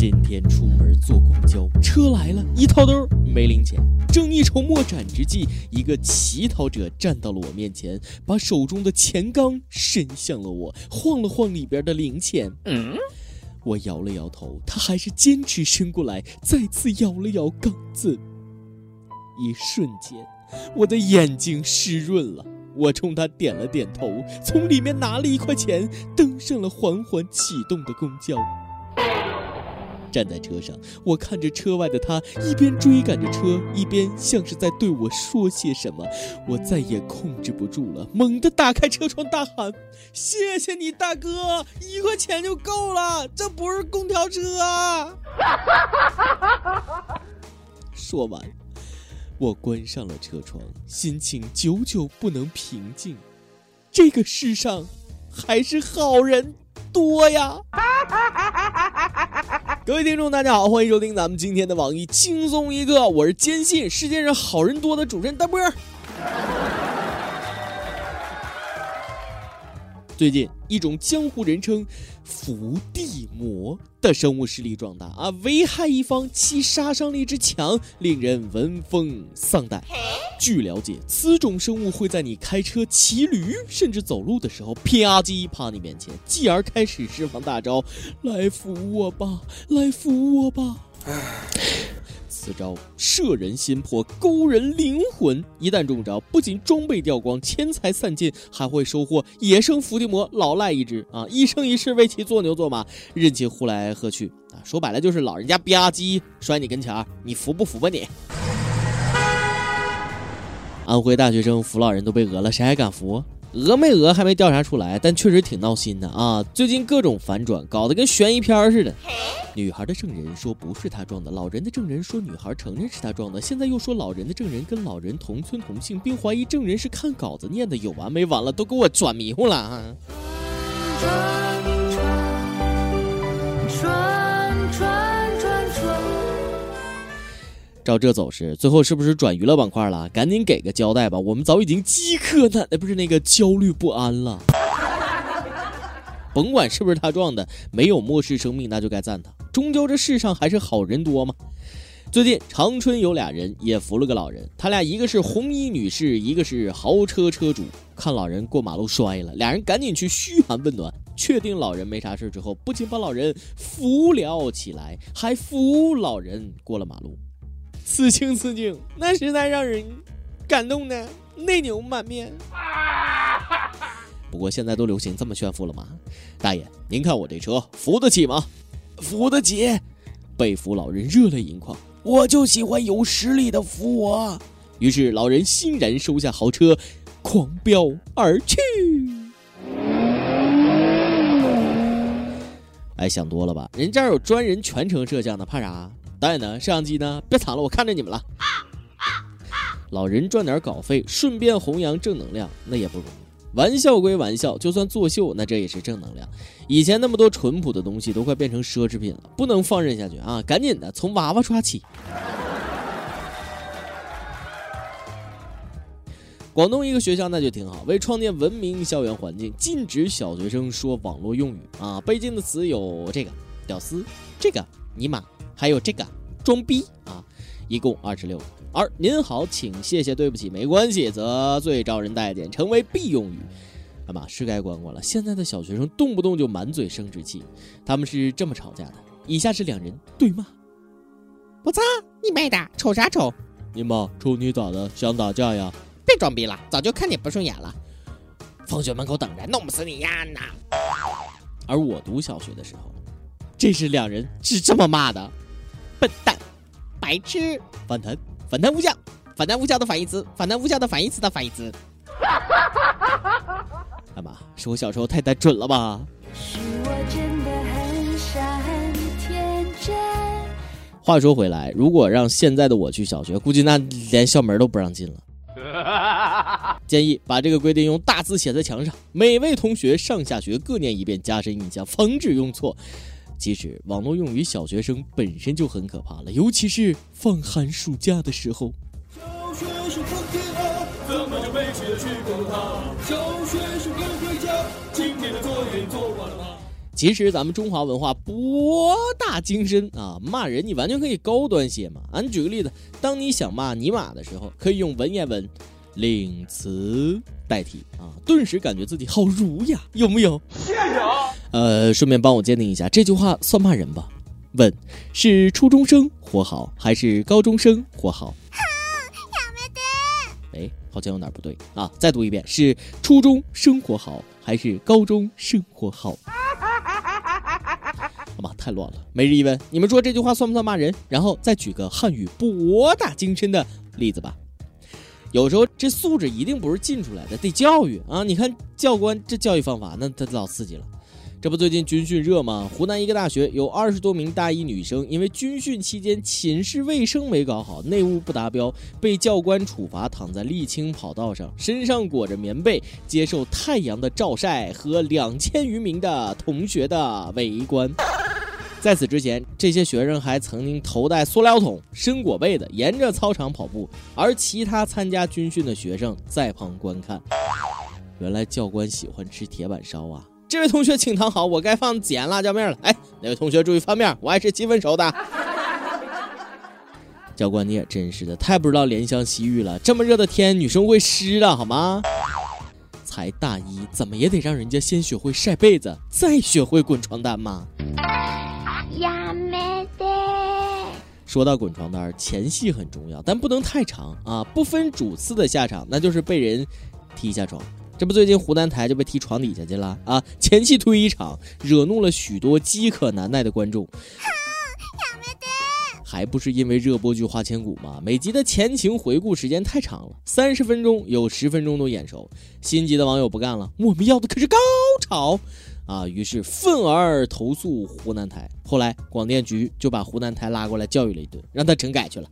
今天出门坐公交，车来了，一掏兜没零钱，正一筹莫展之际，一个乞讨者站到了我面前，把手中的钱缸伸向了我，晃了晃里边的零钱。我摇了摇头，他还是坚持伸过来，再次摇了摇缸子。一瞬间，我的眼睛湿润了。我冲他点了点头，从里面拿了一块钱，登上了缓缓启动的公交。站在车上，我看着车外的他，一边追赶着车，一边像是在对我说些什么。我再也控制不住了，猛地打开车窗，大喊：“谢谢你，大哥！一块钱就够了，这不是空调车啊！” 说完。我关上了车窗，心情久久不能平静。这个世上还是好人多呀！各位听众，大家好，欢迎收听咱们今天的网易轻松一刻，我是坚信世界上好人多的主持人大波。最近，一种江湖人称“伏地魔”的生物势力壮大啊，危害一方，其杀伤力之强，令人闻风丧胆。据了解，此种生物会在你开车、骑驴，甚至走路的时候，啪叽趴你面前，继而开始释放大招：“来扶我吧，来扶我吧。”此招摄人心魄，勾人灵魂。一旦中招，不仅装备掉光，钱财散尽，还会收获野生伏地魔老赖一只啊！一生一世为其做牛做马，任其呼来喝去啊！说白了就是老人家吧唧摔你跟前你服不服吧你？安徽大学生扶老人都被讹了，谁还敢扶？讹没讹还没调查出来，但确实挺闹心的啊！最近各种反转，搞得跟悬疑片似的。女孩的证人说不是他撞的，老人的证人说女孩承认是他撞的，现在又说老人的证人跟老人同村同姓，并怀疑证人是看稿子念的，有完没完了？都给我转迷糊了啊！照这走势，最后是不是转娱乐板块了？赶紧给个交代吧！我们早已经饥渴难耐，不是那个焦虑不安了。甭管是不是他撞的，没有漠视生命，那就该赞他。终究这世上还是好人多嘛。最近长春有俩人也扶了个老人，他俩一个是红衣女士，一个是豪车车主。看老人过马路摔了，俩人赶紧去嘘寒问暖，确定老人没啥事之后，不仅把老人扶了起来，还扶老人过了马路。此情此景，那实在让人感动的泪流满面。不过现在都流行这么炫富了吗？大爷，您看我这车扶得起吗？扶得起。被扶老人热泪盈眶，我就喜欢有实力的扶我。于是老人欣然收下豪车，狂飙而去。哎，想多了吧？人家有专人全程摄像的，怕啥？导演呢？摄像机呢？别藏了，我看着你们了。老人赚点稿费，顺便弘扬正能量，那也不容易。玩笑归玩笑，就算作秀，那这也是正能量。以前那么多淳朴的东西都快变成奢侈品了，不能放任下去啊！赶紧的，从娃娃抓起。广东一个学校那就挺好，为创建文明校园环境，禁止小学生说网络用语啊。被禁的词有这个“屌丝”，这个“尼玛”。还有这个装逼啊，一共二十六个。而您好，请谢谢对不起没关系，则最招人待见，成为必用语。阿妈是该管管了。现在的小学生动不动就满嘴生殖器，他们是这么吵架的。以下是两人对骂：我操你妹的，瞅啥瞅？你妈瞅你咋的？想打架呀？别装逼了，早就看你不顺眼了。放学门口等着，弄不死你呀！呐。而我读小学的时候，这是两人是这么骂的。笨蛋，白痴，反弹，反弹无效，反弹无效的反义词，反弹无效的反义词的反义词。干嘛？是我小时候太单纯了吧？是我真的很傻很天真话说回来，如果让现在的我去小学，估计那连校门都不让进了。建议把这个规定用大字写在墙上，每位同学上下学各念一遍，加深印象，防止用错。其实网络用于小学生本身就很可怕了，尤其是放寒暑假的时候。其实咱们中华文化博大精深啊，骂人你完全可以高端些嘛。俺举个例子，当你想骂尼玛的时候，可以用文言文领词代替啊，顿时感觉自己好儒雅，有没有？谢谢啊。呃，顺便帮我鉴定一下，这句话算骂人吧？问：是初中生活好，还是高中生活好？哎，好像有哪不对啊！再读一遍：是初中生活好，还是高中生活好？好吧，太乱了。每日一问，你们说这句话算不算骂人？然后再举个汉语博大精深的例子吧。有时候这素质一定不是进出来的，得教育啊！你看教官这教育方法，那他老刺激了。这不最近军训热吗？湖南一个大学有二十多名大一女生，因为军训期间寝室卫生没搞好，内务不达标，被教官处罚躺在沥青跑道上，身上裹着棉被，接受太阳的照晒和两千余名的同学的围观。在此之前，这些学生还曾经头戴塑料桶、身裹被子，沿着操场跑步，而其他参加军训的学生在旁观看。原来教官喜欢吃铁板烧啊！这位同学，请躺好，我该放孜然辣椒面了。哎，哪位同学注意翻面，我爱吃七分熟的。教官，你也真是的，太不知道怜香惜玉了。这么热的天，女生会湿的好吗？才大一，怎么也得让人家先学会晒被子，再学会滚床单嘛？呀没得。说到滚床单，前戏很重要，但不能太长啊，不分主次的下场，那就是被人踢下床。这不，最近湖南台就被踢床底下去了啊！前期推一场，惹怒了许多饥渴难耐的观众。还不是因为热播剧《花千骨》吗？每集的前情回顾时间太长了，三十分钟有十分钟都眼熟。心急的网友不干了，我们要的可是高潮啊！于是愤而投诉湖南台。后来广电局就把湖南台拉过来教育了一顿，让他整改去了。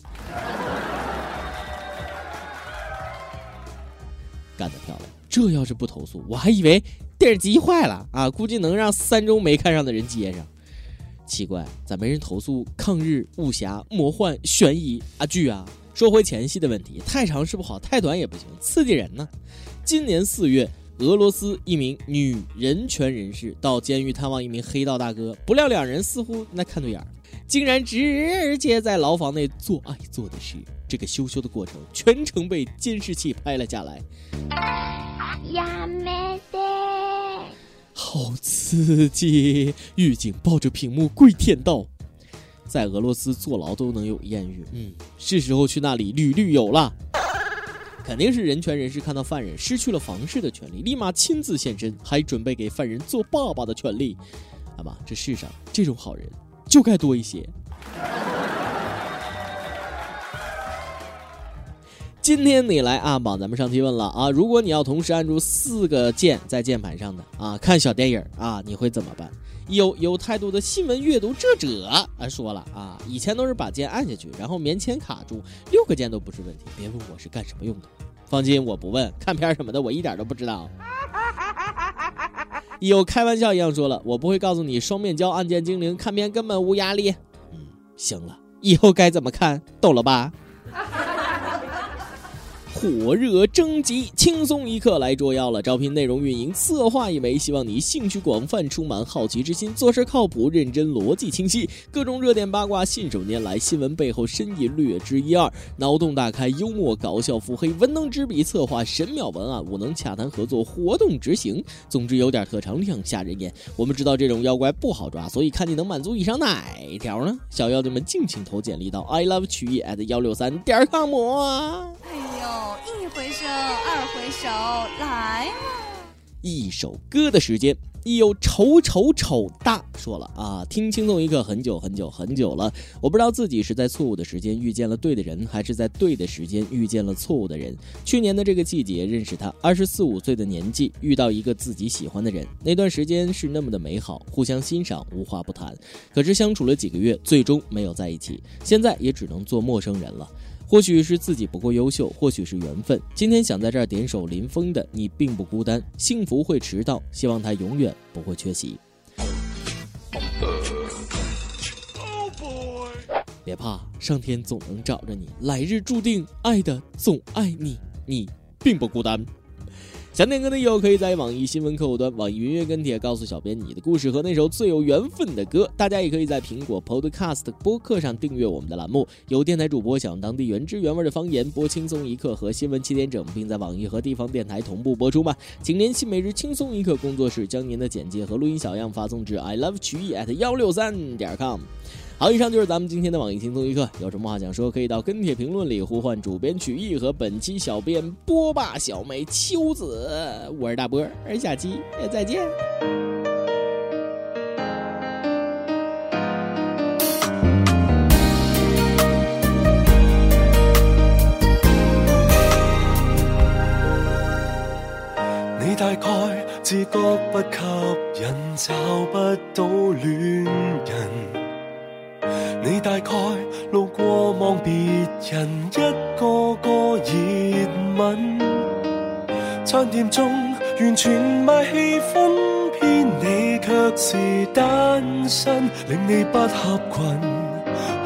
干得漂亮！这要是不投诉，我还以为电视机坏了啊！估计能让三周没看上的人接上。奇怪，咋没人投诉抗日、武侠、魔幻、悬疑啊剧啊？说回前戏的问题，太长是不好，太短也不行，刺激人呢。今年四月，俄罗斯一名女人权人士到监狱探望一名黑道大哥，不料两人似乎那看对眼儿，竟然直接在牢房内做爱做的是。这个羞羞的过程全程被监视器拍了下来。呀没得，好刺激！狱警抱着屏幕跪舔道：“在俄罗斯坐牢都能有艳遇，嗯，是时候去那里旅旅游了。”肯定是人权人士看到犯人失去了房事的权利，立马亲自现身，还准备给犯人做爸爸的权利。阿妈，这世上这种好人就该多一些。今天你来阿宝，咱们上提问了啊！如果你要同时按住四个键在键盘上的啊，看小电影啊，你会怎么办？有有态度的新闻阅读者者啊说了啊，以前都是把键按下去，然后棉签卡住，六个键都不是问题。别问我是干什么用的，放心，我不问。看片什么的，我一点都不知道。有开玩笑一样说了，我不会告诉你双面胶按键精灵看片根本无压力。嗯，行了，以后该怎么看，懂了吧？火热征集，轻松一刻来捉妖了！招聘内容运营策划一枚，希望你兴趣广泛，充满好奇之心，做事靠谱认真，逻辑清晰，各种热点八卦信手拈来，新闻背后深意略知一二，脑洞大开，幽默搞笑，腹黑，文能执笔策划神妙文案，武能洽谈合作，活动执行。总之有点特长，亮瞎人眼。我们知道这种妖怪不好抓，所以看你能满足以上哪一条呢？小妖精们敬请投简历到 i love 曲艺 at 幺六三点 com 啊！一回手，二回手，来了。一首歌的时间，一有丑丑丑大说了啊！听轻松一刻很久很久很久了，我不知道自己是在错误的时间遇见了对的人，还是在对的时间遇见了错误的人。去年的这个季节认识他，二十四五岁的年纪，遇到一个自己喜欢的人，那段时间是那么的美好，互相欣赏，无话不谈。可是相处了几个月，最终没有在一起，现在也只能做陌生人了。或许是自己不够优秀，或许是缘分。今天想在这儿点首林峰的《你并不孤单》，幸福会迟到，希望他永远不会缺席。别怕，上天总能找着你，来日注定爱的总爱你，你并不孤单。想点歌的友可以在网易新闻客户端、网易云音乐跟帖告诉小编你的故事和那首最有缘分的歌。大家也可以在苹果 Podcast 播客上订阅我们的栏目。有电台主播想当地原汁原味的方言播轻松一刻和新闻七点整，并在网易和地方电台同步播出吗？请联系每日轻松一刻工作室，将您的简介和录音小样发送至 i love 曲艺 at 幺六三点 com。好，以上就是咱们今天的网易轻松一刻。有什么话想说，可以到跟帖评论里呼唤主编曲艺和本期小编波霸小妹秋子。我是大波，下期再见。你大概自觉不吸引，找不到恋。大概路过望别人一个个热吻，餐店中完全卖气氛，偏你却是单身，令你不合群。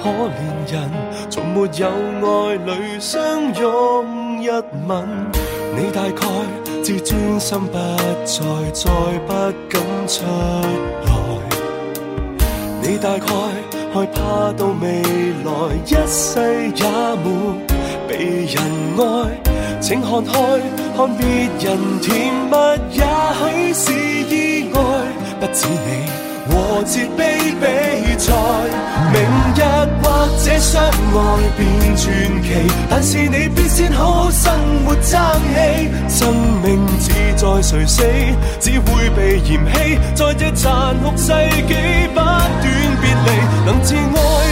可怜人从没有爱侣相拥一吻，你大概自尊心不在，再不敢出来，你大概。害怕到未来一世也没被人爱，请看开，看别人甜蜜，也许是意外，不止你。和自卑比赛，明日或者相爱变传奇，但是你必先好好生活争气。生命只在谁死，只会被嫌弃，在这残酷世纪不断别离，能自爱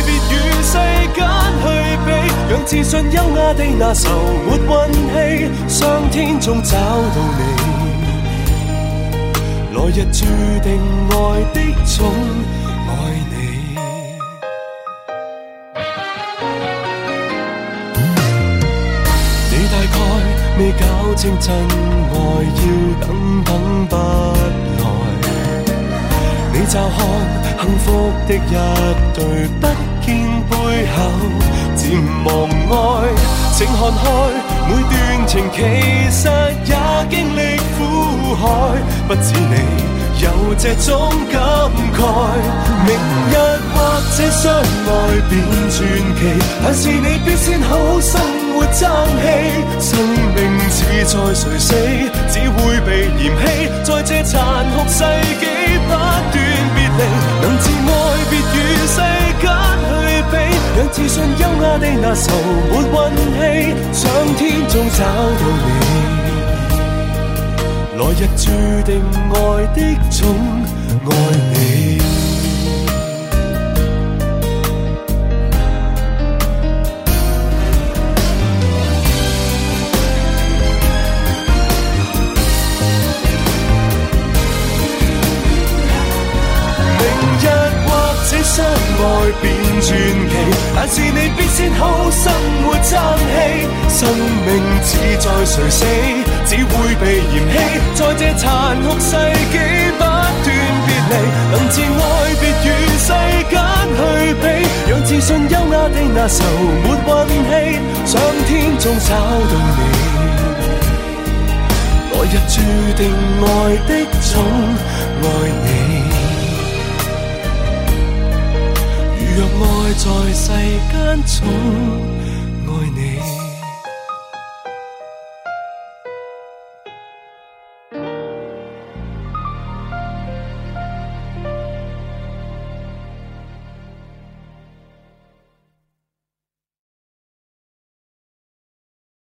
别与世间去比，让自信优雅地那愁没运气，上天总找到你。来日注定爱的总爱你，你大概未搞清真爱，要等等不来。你乍看幸福的一对，不见背后渐忘爱，请看开。每段情其实也经历海，不止你有这种感慨。明日或者相爱变传奇，但是你必先好好生活争气。生命似在谁死，只会被嫌弃。在这残酷世纪不断别离，能自爱别与世间去比。让自信优雅地那愁没运气，上天中找到你，来日注定爱的宠爱你。相爱变传奇，但是你必先好生活争气。生命只在谁死，只会被嫌弃。在这残酷世纪不断别离，能自爱别与世间去比，让自信优雅的那愁没运气，上天中找到你。来日注定爱的总爱你。若爱在世间重。